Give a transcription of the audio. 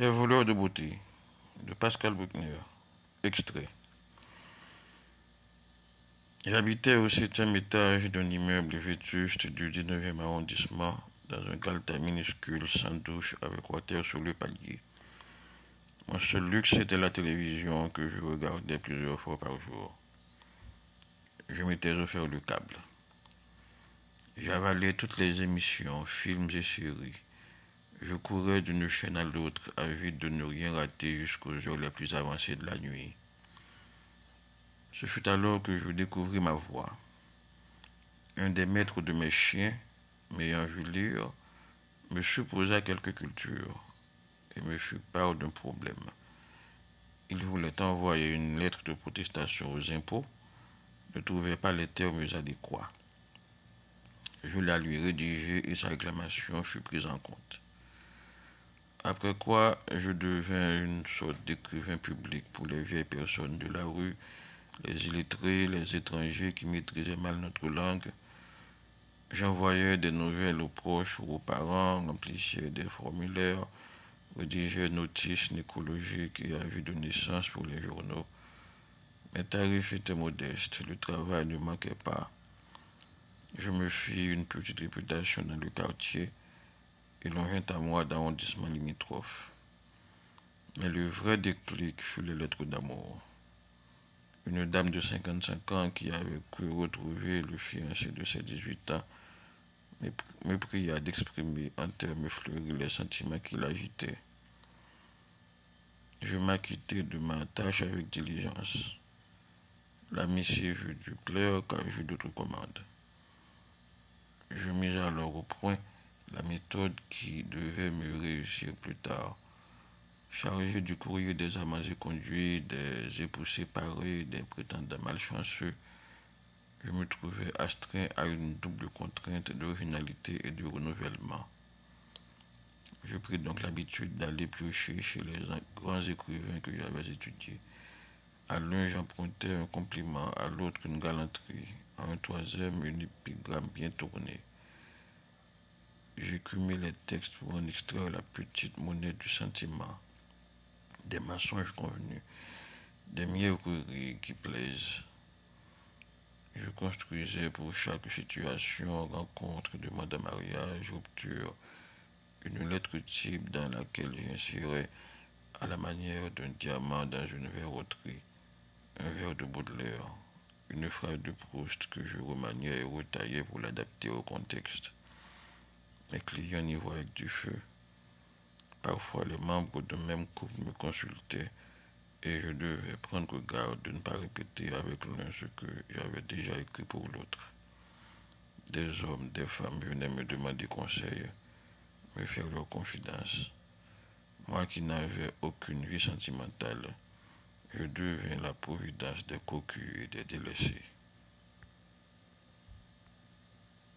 Les voleurs de beauté de Pascal Bruckner. Extrait. J'habitais au septième étage d'un immeuble vétuste du 19e arrondissement, dans un calta minuscule sans douche avec water sur le palier. Mon seul luxe était la télévision que je regardais plusieurs fois par jour. Je m'étais offert le câble. J'avalais toutes les émissions, films et séries. Je courais d'une chaîne à l'autre, avide de ne rien rater jusqu'aux heures les plus avancées de la nuit. Ce fut alors que je découvris ma voix. Un des maîtres de mes chiens, m'ayant vu lire, me supposa quelque culture et me fut part d'un problème. Il voulait envoyer une lettre de protestation aux impôts, ne trouvait pas les termes adéquats. Je la lui rédigeai et sa réclamation fut prise en compte. Après quoi, je devins une sorte d'écrivain public pour les vieilles personnes de la rue, les illettrés, les étrangers qui maîtrisaient mal notre langue. J'envoyais des nouvelles aux proches ou aux parents, remplissais des formulaires, rédigeais notices nécologiques et avis de naissance pour les journaux. Mes tarifs étaient modestes, le travail ne manquait pas. Je me fis une petite réputation dans le quartier et l'on à moi d'arrondissement limitrophe. Mais le vrai déclic fut les lettres d'amour. Une dame de 55 ans qui avait cru retrouver le fiancé de ses 18 ans me pria d'exprimer en termes fleuris les sentiments qui l'agitaient. Je m'acquittai de ma tâche avec diligence. La missive du plaire car j'eus d'autres commandes. Je mis alors au point qui devait me réussir plus tard. Chargé du courrier des amants et conduits, des époux séparés, des prétendants malchanceux, je me trouvais astreint à une double contrainte d'originalité et de renouvellement. Je pris donc l'habitude d'aller piocher chez les grands écrivains que j'avais étudiés. À l'un, j'empruntais un compliment, à l'autre, une galanterie, à un troisième, une épigramme bien tournée. J'écumais les textes pour en extraire la petite monnaie du sentiment, des mensonges convenus, des mièvreries qui plaisent. Je construisais pour chaque situation, rencontre, demande à mariage, rupture, une lettre type dans laquelle j'insérais à la manière d'un diamant dans une verroterie, un verre de Baudelaire, une phrase de Proust que je remaniais et retaillais pour l'adapter au contexte. Mes clients y voient avec du feu. Parfois, les membres de même couple me consultaient et je devais prendre garde de ne pas répéter avec l'un ce que j'avais déjà écrit pour l'autre. Des hommes, des femmes venaient me demander conseil, me faire leur confidence. Moi qui n'avais aucune vie sentimentale, je devins la providence des cocus et des délaissés.